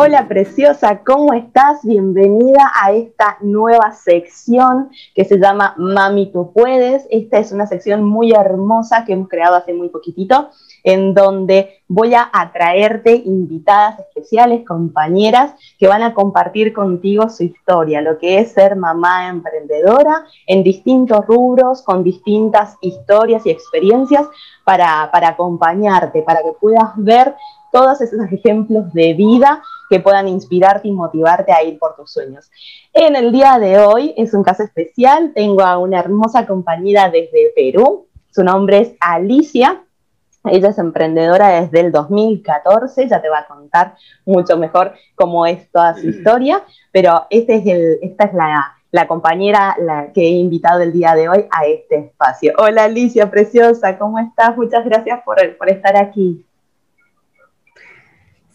Hola preciosa, ¿cómo estás? Bienvenida a esta nueva sección que se llama Mami tú puedes. Esta es una sección muy hermosa que hemos creado hace muy poquitito, en donde voy a atraerte invitadas especiales, compañeras, que van a compartir contigo su historia, lo que es ser mamá emprendedora en distintos rubros, con distintas historias y experiencias para, para acompañarte, para que puedas ver todos esos ejemplos de vida que puedan inspirarte y motivarte a ir por tus sueños. En el día de hoy es un caso especial, tengo a una hermosa compañera desde Perú, su nombre es Alicia, ella es emprendedora desde el 2014, ya te va a contar mucho mejor cómo es toda su historia, pero este es el, esta es la, compañera la que he invitado el día de hoy a este espacio. Hola Alicia, preciosa, ¿cómo estás? Muchas gracias por, por estar aquí.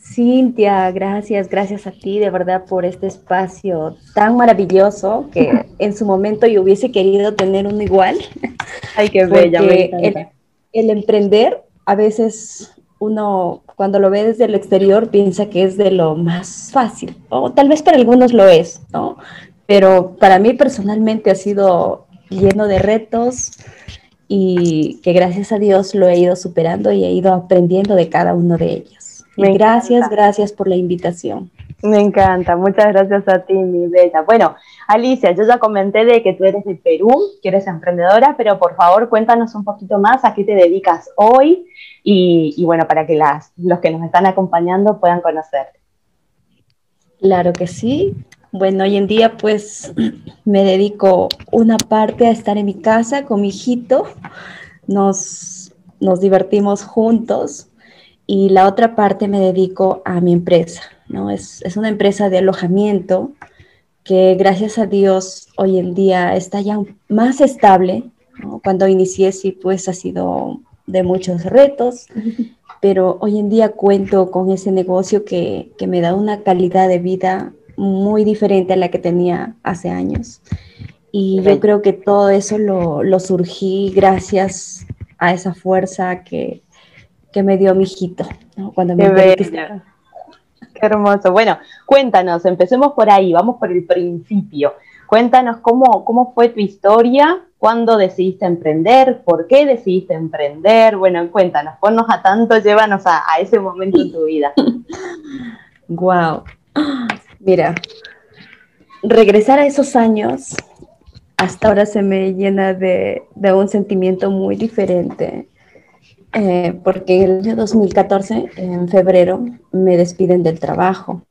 Cintia, gracias, gracias a ti de verdad por este espacio tan maravilloso que en su momento yo hubiese querido tener uno igual. Ay, qué bella. el, el, emprender, a veces uno cuando lo ve desde el exterior piensa que es de lo más fácil, o tal vez para algunos lo es, ¿no? Pero para mí personalmente ha sido lleno de retos y que gracias a Dios lo he ido superando y he ido aprendiendo de cada uno de ellos gracias, gracias por la invitación. Me encanta, muchas gracias a ti, mi bella. Bueno, Alicia, yo ya comenté de que tú eres de Perú, que eres emprendedora, pero por favor cuéntanos un poquito más a qué te dedicas hoy y, bueno, para que las, los que nos están acompañando puedan conocerte. Claro que sí. Bueno, hoy en día pues me dedico una parte a estar en mi casa con mi hijito, nos, nos divertimos juntos, y la otra parte me dedico a mi empresa, ¿no? Es, una empresa de alojamiento que gracias a Dios hoy en día está ya más estable. Cuando inicié sí pues ha sido de muchos retos, pero hoy en día cuento con ese negocio que, me da una calidad de vida muy diferente a la que tenía hace años. Y yo creo que todo eso lo, lo surgí gracias a esa fuerza que, que me dio mi hijito, cuando me Qué, Qué hermoso. Bueno, cuéntanos, empecemos por ahí, vamos por el principio. Cuéntanos cómo, cómo fue tu historia, cuándo decidiste emprender, por qué decidiste emprender. Bueno, cuéntanos, ponnos a tanto, llévanos a, ese momento en tu vida. Wow. Mira, regresar a esos años hasta ahora se me llena de, de un sentimiento muy diferente eh, porque el año 2014, en febrero, me despiden del trabajo.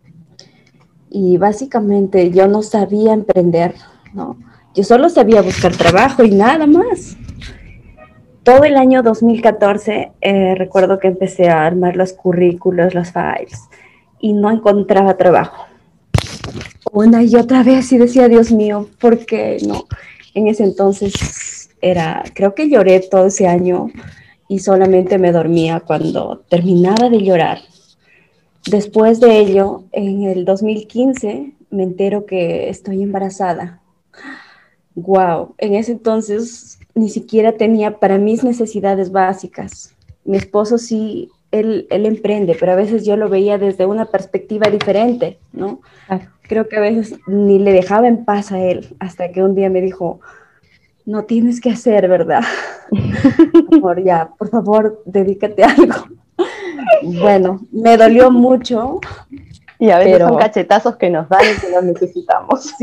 Y básicamente yo no sabía emprender, ¿no? Yo solo sabía buscar trabajo y nada más. Todo el año 2014 eh, recuerdo que empecé a armar los currículos, los files, y no encontraba trabajo. Una y otra vez y decía, Dios mío, ¿por qué no? En ese entonces era, creo que lloré todo ese año y solamente me dormía cuando terminaba de llorar. Después de ello, en el 2015, me entero que estoy embarazada. Wow, en ese entonces ni siquiera tenía para mis necesidades básicas. Mi esposo sí, él, él emprende, pero a veces yo lo veía desde una perspectiva diferente, ¿no? Creo que a veces ni le dejaba en paz a él, hasta que un día me dijo, no tienes que hacer, ¿verdad? por ya, por favor, dedícate a algo. bueno, me dolió mucho. Y a veces son cachetazos que nos dan y que los necesitamos.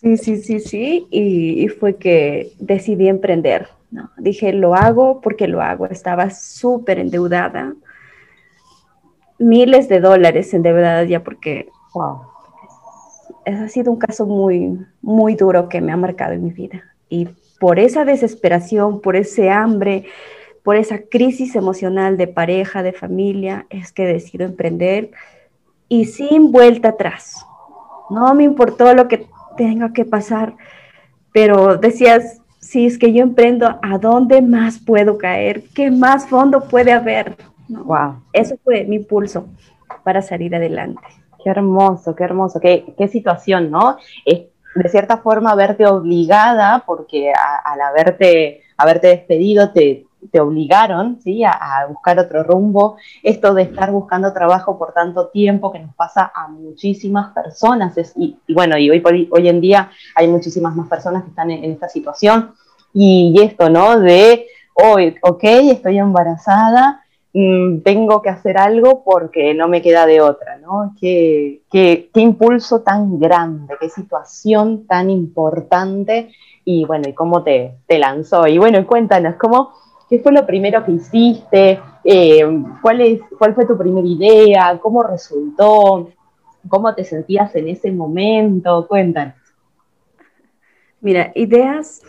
Sí, sí, sí, sí, sí. Y, fue que decidí emprender. ¿no? Dije, lo hago porque lo hago. Estaba súper endeudada. Miles de dólares endeudadas ya porque wow ha sido un caso muy, muy duro que me ha marcado en mi vida. Y por esa desesperación, por ese hambre, por esa crisis emocional de pareja, de familia, es que decido emprender y sin vuelta atrás. No me importó lo que tenga que pasar, pero decías, si es que yo emprendo, ¿a dónde más puedo caer? ¿Qué más fondo puede haber? Wow. Eso fue mi impulso. para salir adelante. Qué hermoso, qué hermoso, qué, qué situación, ¿no? Es, de cierta forma, verte obligada, porque al haberte, haberte despedido te, te obligaron ¿sí? A, buscar otro rumbo. Esto de estar buscando trabajo por tanto tiempo que nos pasa a muchísimas personas. y, bueno, y hoy, hoy en día hay muchísimas más personas que están en, esta situación. Y, y, esto, ¿no? De hoy, ok, estoy embarazada, tengo que hacer algo porque no me queda de otra, ¿no? Qué, qué, impulso tan grande, qué situación tan importante y bueno, y cómo te, te lanzó. Y bueno, cuéntanos, ¿cómo, ¿qué fue lo primero que hiciste? Eh, ¿cuál, es, ¿Cuál fue tu primera idea? ¿Cómo resultó? ¿Cómo te sentías en ese momento? Cuéntanos. Mira, ideas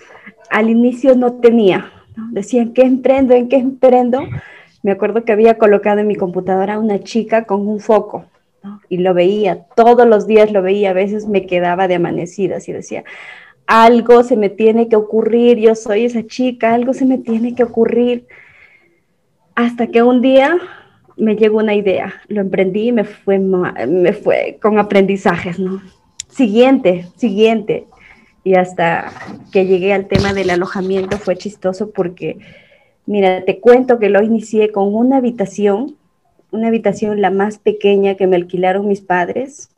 al inicio no tenía. Decían, ¿qué emprendo? ¿En qué emprendo? Me acuerdo que había colocado en mi computadora una chica con un foco y lo veía, todos los días lo veía, a veces me quedaba de amanecidas y decía, algo se me tiene que ocurrir, yo soy esa chica, algo se me tiene que ocurrir. Hasta que un día me llegó una idea, lo emprendí y me fue, me fue con aprendizajes, ¿no? Siguiente, siguiente. Y hasta que llegué al tema del alojamiento fue chistoso porque Mira, te cuento que lo inicié con una habitación, una habitación la más pequeña que me alquilaron mis padres,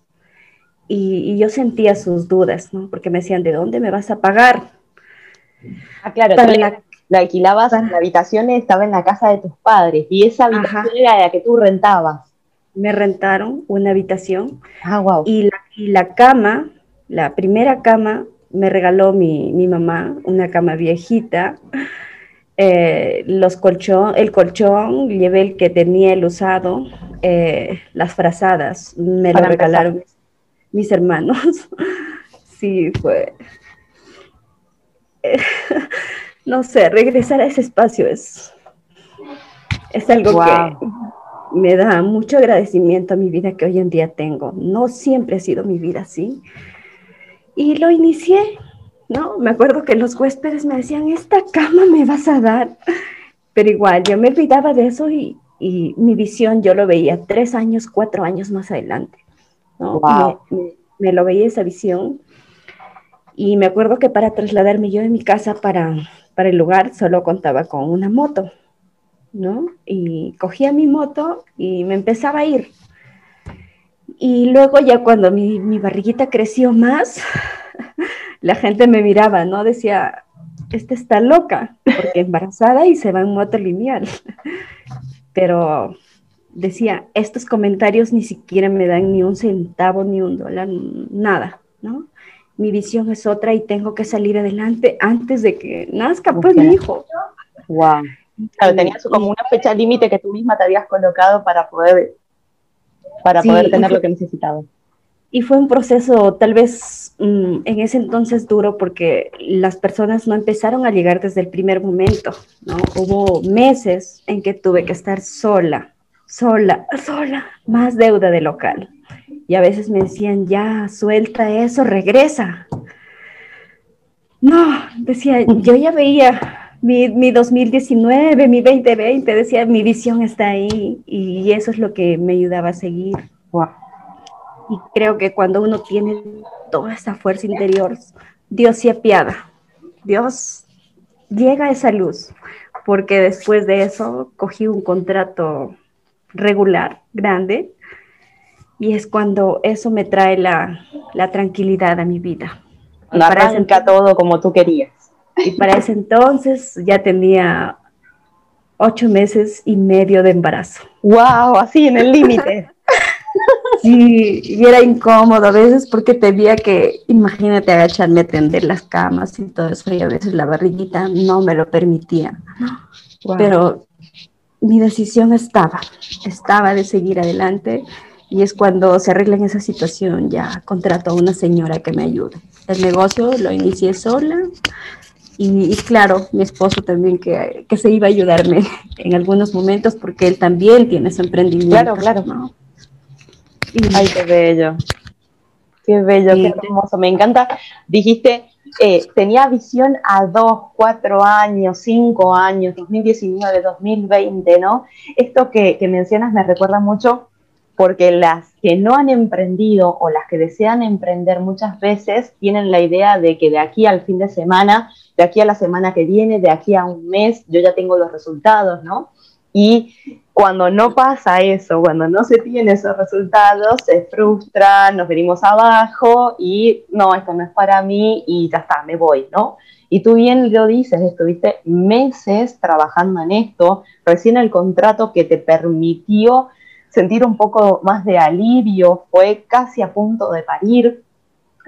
y, yo sentía sus dudas, ¿no? Porque me decían, ¿de dónde me vas a pagar? Ah, claro, la, la, alquilabas, la habitación estaba en la casa de tus padres, y esa habitación era la que tú rentabas. Me rentaron una habitación. Ah, wow. Y la, y la cama, la primera cama, me regaló mi, mi mamá, una cama viejita eh, los colchón, el colchón, llevé el que tenía el usado, eh, las frazadas, me lo regalaron mis, hermanos. sí, fue. no sé, regresar a ese espacio es, es algo que me da mucho agradecimiento a mi vida que hoy en día tengo. No siempre ha sido mi vida así. Y lo inicié ¿no? Me acuerdo que los huéspedes me decían, esta cama me vas a dar. Pero igual, yo me olvidaba de eso y, mi visión yo lo veía tres años, cuatro años más adelante. ¿no? Me, lo veía esa visión. Y me acuerdo que para trasladarme yo de mi casa para, para el lugar solo contaba con una moto, ¿no? Y cogía mi moto y me empezaba a ir. Y luego ya cuando mi, mi barriguita creció más, la gente me miraba, ¿no? Decía, esta está loca, porque embarazada y se va en moto lineal. Pero decía, estos comentarios ni siquiera me dan ni un centavo, ni un dólar, nada, ¿no? Mi visión es otra y tengo que salir adelante antes de que nazca, pues, mi hijo. Wow. Claro, tenías como una fecha límite que tú misma te habías colocado para poder, para poder tener lo que necesitabas. Y fue un proceso tal vez mm, en ese entonces duro porque las personas no empezaron a llegar desde el primer momento, ¿no? Hubo meses en que tuve que estar sola, sola, sola, más deuda de local. Y a veces me decían, ya, suelta eso, regresa. No, decía, yo ya veía mi, mi 2019, mi 2020, decía, mi visión está ahí y eso es lo que me ayudaba a seguir. Wow. Y creo que cuando uno tiene toda esa fuerza interior, Dios se apiada. Dios llega a esa luz, porque después de eso cogí un contrato regular, grande, y es cuando eso me trae la, la tranquilidad a mi vida. Cuando arranca todo como tú querías. Y para ese entonces ya tenía ocho meses y medio de embarazo. ¡Wow! Así en el límite. Sí, y era incómodo a veces porque tenía que, imagínate, agacharme a tender las camas y todo eso, y a veces la barriguita no me lo permitía. Pero mi decisión estaba, estaba de seguir adelante y es cuando se arregla en esa situación, ya contrato a una señora que me ayude. El negocio lo inicié sola y, claro, mi esposo también que, que, se iba a ayudarme en algunos momentos porque él también tiene su emprendimiento. Claro, claro. ¿no? Ay, qué bello. Qué bello, qué hermoso. Me encanta. Dijiste, eh, tenía visión a dos, cuatro años, cinco años, 2019, 2020, ¿no? Esto que, mencionas me recuerda mucho porque las que no han emprendido o las que desean emprender muchas veces tienen la idea de que de aquí al fin de semana, de aquí a la semana que viene, de aquí a un mes, yo ya tengo los resultados, ¿no? Y cuando no pasa eso, cuando no se tienen esos resultados, se frustran, nos venimos abajo y no, esto no es para mí y ya está, me voy, ¿no? Y tú bien lo dices, estuviste meses trabajando en esto, recién el contrato que te permitió sentir un poco más de alivio fue casi a punto de parir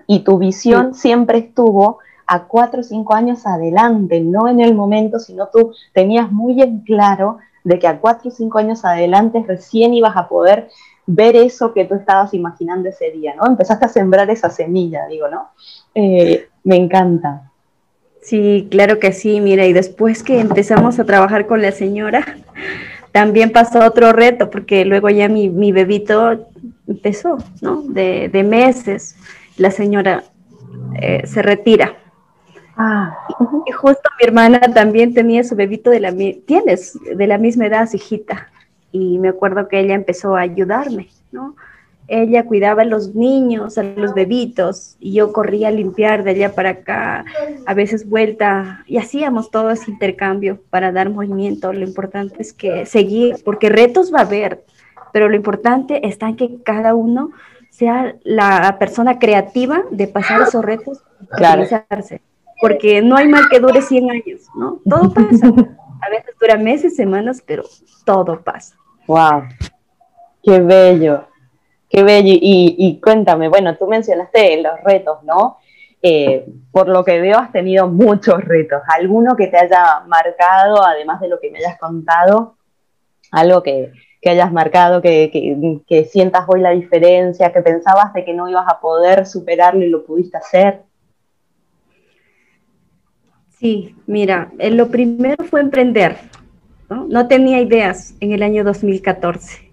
y tu visión siempre estuvo a cuatro o cinco años adelante, no en el momento, sino tú tenías muy en claro de que a cuatro o cinco años adelante recién ibas a poder ver eso que tú estabas imaginando ese día, ¿no? Empezaste a sembrar esa semilla, digo, ¿no? Eh, me encanta. Sí, claro que sí, mira, y después que empezamos a trabajar con la señora, también pasó otro reto, porque luego ya mi, bebito empezó, ¿no? De, meses, la señora eh, se retira Ah. Y justo mi hermana también tenía su bebito de la tienes de la misma edad, su hijita. Y me acuerdo que ella empezó a ayudarme, ¿no? Ella cuidaba a los niños, a los bebitos, y yo corría a limpiar de allá para acá, a veces vuelta, y hacíamos todo ese intercambio para dar movimiento. Lo importante es que seguir, porque retos va a haber, pero lo importante está en que cada uno sea la persona creativa de pasar esos retos, claro porque no hay mal que dure 100 años, ¿no? Todo pasa. A veces dura meses, semanas, pero todo pasa. ¡Wow! ¡Qué bello! ¡Qué bello! Y, cuéntame, bueno, tú mencionaste los retos, ¿no? Eh, por lo que veo has tenido muchos retos. ¿Alguno que te haya marcado, además de lo que me hayas contado? Algo que, hayas marcado, que, que, que, sientas hoy la diferencia, que pensabas de que no ibas a poder superarlo y lo pudiste hacer. Sí, mira, eh, lo primero fue emprender. ¿no? tenía ideas en el año 2014.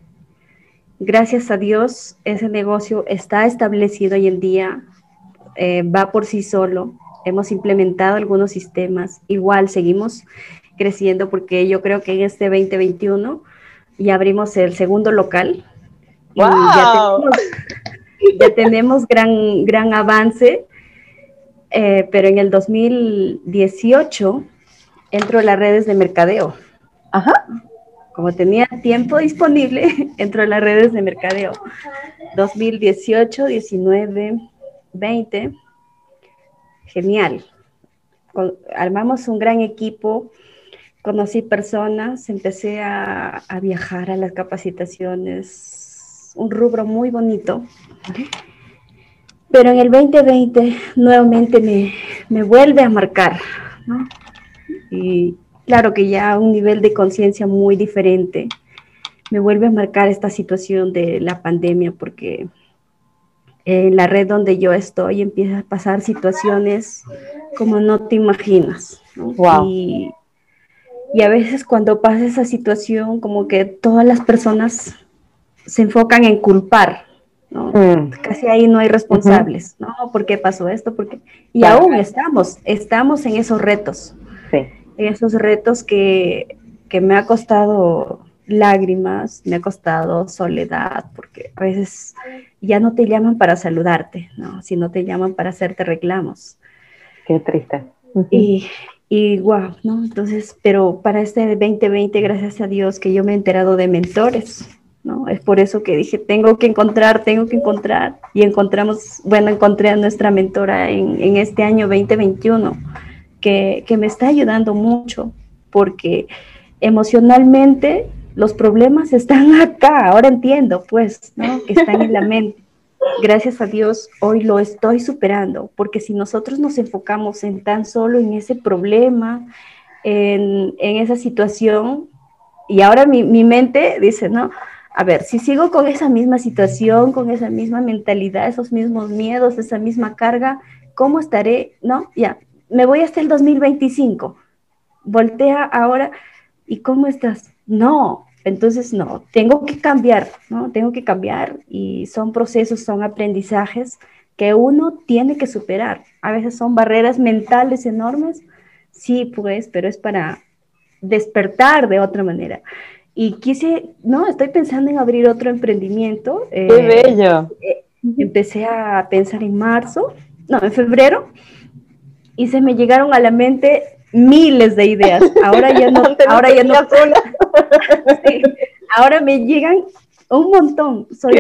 Gracias a Dios, ese negocio está establecido hoy en día, eh, va por sí solo. Hemos implementado algunos sistemas. Igual seguimos creciendo porque yo creo que en este 2021 ya abrimos el segundo local. ¡Wow! ya tenemos, ya tenemos gran, gran avance eh, pero en el 2018 entro a las redes de mercadeo. Ajá. Como tenía tiempo disponible, entro a las redes de mercadeo. 2018, 19, 20. Genial. armamos un gran equipo, conocí personas, empecé a, a viajar a las capacitaciones, un rubro muy bonito. Pero en el 2020 nuevamente me, me vuelve a marcar, ¿no? Y claro que ya a un nivel de conciencia muy diferente, me vuelve a marcar esta situación de la pandemia porque en la red donde yo estoy empieza a pasar situaciones como no te imaginas. ¿no? Y, y, a veces cuando pasa esa situación, como que todas las personas se enfocan en culpar, Mm. Casi ahí no hay responsables, ¿no? ¿Por qué pasó esto? Porque y aún estamos, estamos en esos retos, en esos retos que, me ha costado lágrimas, me ha costado soledad, porque a veces ya no te llaman para saludarte, ¿no? Sino te llaman para hacerte reclamos. Qué triste. Y, y wow, ¿no? Entonces, pero para este 2020, gracias a Dios que yo me he enterado de mentores, ¿no? Es por eso que dije, tengo que encontrar, tengo que encontrar. Y encontramos, bueno, encontré a nuestra mentora en, este año 2021, que, que me está ayudando mucho, porque emocionalmente los problemas están acá, ahora entiendo, pues, ¿no? Que están en la mente. Gracias a Dios, hoy lo estoy superando, porque si nosotros nos enfocamos en tan solo en ese problema, en, en esa situación, y ahora mi, mi mente dice, no, a ver, si sigo con esa misma situación, con esa misma mentalidad, esos mismos miedos, esa misma carga, ¿cómo estaré? No, ya, me voy hasta el 2025. Voltea ahora, ¿y cómo estás? No, entonces no, tengo que cambiar, ¿no? Tengo que cambiar y son procesos, son aprendizajes que uno tiene que superar. A veces son barreras mentales enormes, sí, pues, pero es para despertar de otra manera. Y quise, no, estoy pensando en abrir otro emprendimiento. ¡Qué eh, bello! Eh, empecé a pensar en marzo, no, en febrero, y se me llegaron a la mente miles de ideas. Ahora ya no, ahora ya no. ahora me llegan un montón. Soy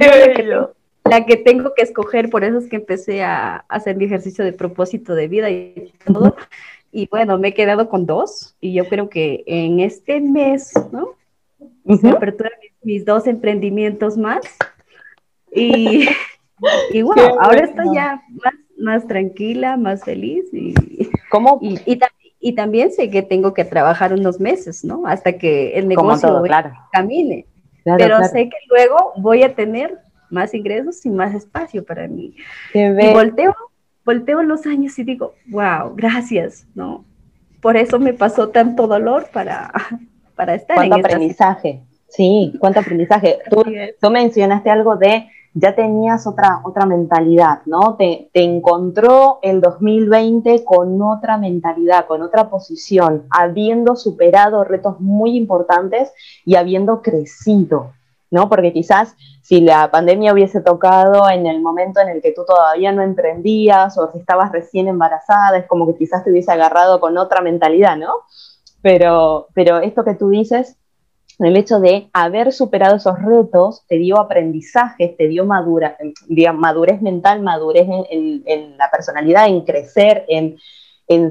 la que, tengo que escoger, por eso es que empecé a, hacer mi ejercicio de propósito de vida y todo. Y bueno, me he quedado con dos y yo creo que en este mes, ¿no? Se aperturan mis, dos emprendimientos más. Y, y bueno, ahora estoy ya más, más tranquila, más feliz y, ¿Cómo? Y, y, también sé que tengo que trabajar unos meses, ¿no? Hasta que el negocio camine. Pero sé que luego voy a tener más ingresos y más espacio para mí. Y volteo, volteo los años y digo, wow, gracias, ¿no? Por eso me pasó tanto dolor para, para estar ¿Cuánto aprendizaje? Sí, cuánto aprendizaje. Tú, tú mencionaste algo de ya tenías otra, otra mentalidad, ¿no? Te, te, encontró el 2020 con otra mentalidad, con otra posición, habiendo superado retos muy importantes y habiendo crecido, ¿no? Porque quizás si la pandemia hubiese tocado en el momento en el que tú todavía no emprendías o si estabas recién embarazada, es como que quizás te hubiese agarrado con otra mentalidad, ¿no? Pero, pero esto que tú dices el hecho de haber superado esos retos te dio aprendizaje, te dio madura, madurez mental, madurez en, la personalidad, en crecer, en,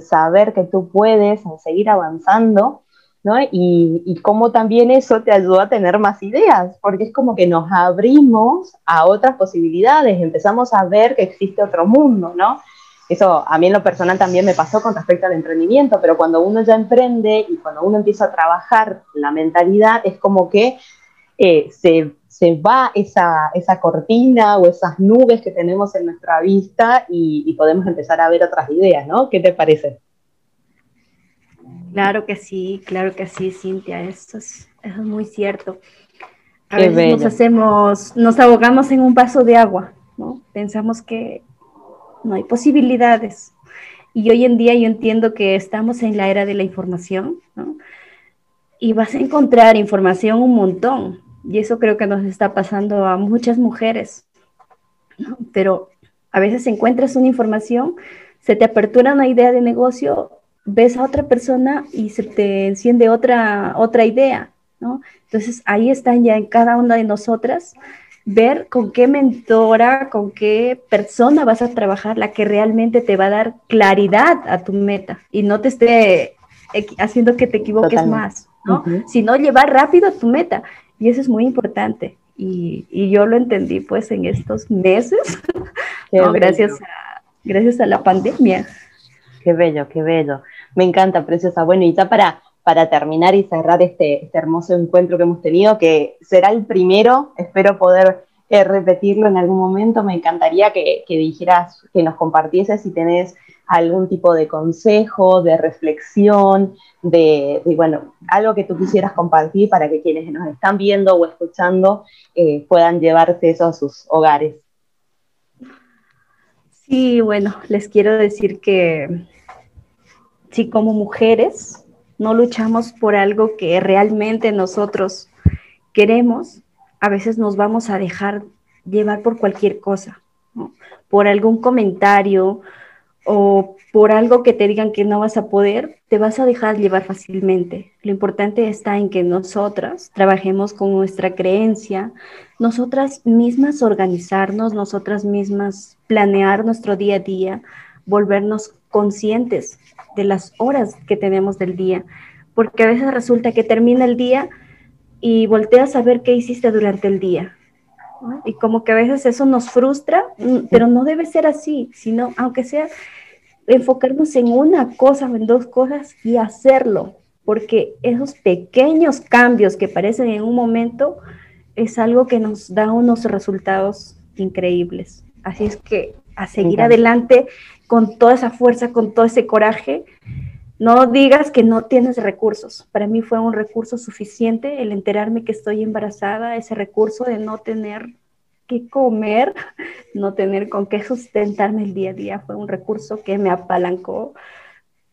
saber que tú puedes, en seguir avanzando, ¿no? Y, y cómo también eso te ayudó a tener más ideas, porque es como que nos abrimos a otras posibilidades, empezamos a ver que existe otro mundo, ¿no? Eso a mí en lo personal también me pasó con respecto al emprendimiento, pero cuando uno ya emprende y cuando uno empieza a trabajar la mentalidad, es como que eh, se, va esa, esa, cortina o esas nubes que tenemos en nuestra vista y, podemos empezar a ver otras ideas, ¿no? ¿Qué te parece? Claro que sí, claro que sí, Cintia, eso es, es muy cierto. A veces nos hacemos, nos ahogamos en un vaso de agua, ¿no? Pensamos que no hay posibilidades. Y hoy en día yo entiendo que estamos en la era de la información, ¿no? Y vas a encontrar información un montón. Y eso creo que nos está pasando a muchas mujeres. ¿no? Pero a veces encuentras una información, se te apertura una idea de negocio, ves a otra persona y se te enciende otra, otra idea, ¿no? Entonces ahí están ya en cada una de nosotras ver con qué mentora, con qué persona vas a trabajar, la que realmente te va a dar claridad a tu meta y no te esté haciendo que te equivoques más, ¿no? Sino llevar rápido tu meta. Y eso es muy importante. Y, yo lo entendí pues en estos meses, gracias, a, gracias a la pandemia. Qué bello, qué bello. Me encanta, preciosa. Bueno, y ya para para terminar y cerrar este, este, hermoso encuentro que hemos tenido, que será el primero, espero poder eh, repetirlo en algún momento, me encantaría que, dijeras, que nos compartieses si tenés algún tipo de consejo, de reflexión, de, bueno, algo que tú quisieras compartir para que quienes nos están viendo o escuchando eh, puedan llevarse eso a sus hogares. Sí, bueno, les quiero decir que si como mujeres no luchamos por algo que realmente nosotros queremos, a veces nos vamos a dejar llevar por cualquier cosa, por algún comentario o por algo que te digan que no vas a poder, te vas a dejar llevar fácilmente. Lo importante está en que nosotras trabajemos con nuestra creencia, nosotras mismas organizarnos, nosotras mismas planear nuestro día a día, volvernos conscientes de las horas que tenemos del día, porque a veces resulta que termina el día y volteas a ver qué hiciste durante el día. Y como que a veces eso nos frustra, mm, pero no debe ser así, sino aunque sea enfocarnos en una cosa o en dos cosas y hacerlo, porque esos pequeños cambios que parecen en un momento es algo que nos da unos resultados increíbles. Así es que a seguir adelante con toda esa fuerza, con todo ese coraje. No digas que no tienes recursos. Para mí fue un recurso suficiente el enterarme que estoy embarazada, ese recurso de no tener que comer, no tener con qué sustentarme el día a día, fue un recurso que me apalancó,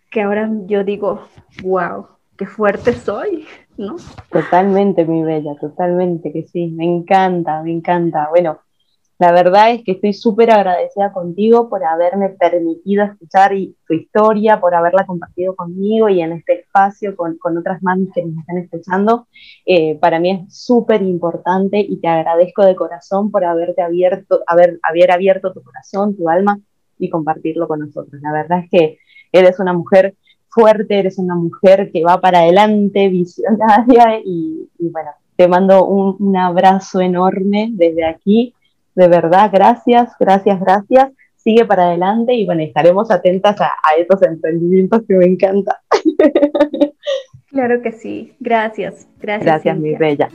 que ahora yo digo, wow, qué fuerte soy, ¿no? Totalmente, mi bella, totalmente que sí, me encanta, me encanta. Bueno, la verdad es que estoy súper agradecida contigo por haberme permitido escuchar tu historia, por haberla compartido conmigo y en este espacio con, otras mamis que nos están escuchando. Eh, para mí es súper importante y te agradezco de corazón por haberte abierto, haber, haber abierto tu corazón, tu alma y compartirlo con nosotros. La verdad es que eres una mujer fuerte, eres una mujer que va para adelante, visionaria y, bueno, te mando un abrazo enorme desde aquí de verdad, gracias, gracias, gracias. Sigue para adelante y bueno, estaremos atentas a, estos emprendimientos que me encantan. Claro que sí. Gracias. Gracias. Gracias, mi bella.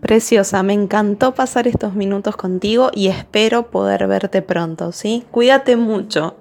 Preciosa, me encantó pasar estos minutos contigo y espero poder verte pronto, ¿sí? Cuídate mucho.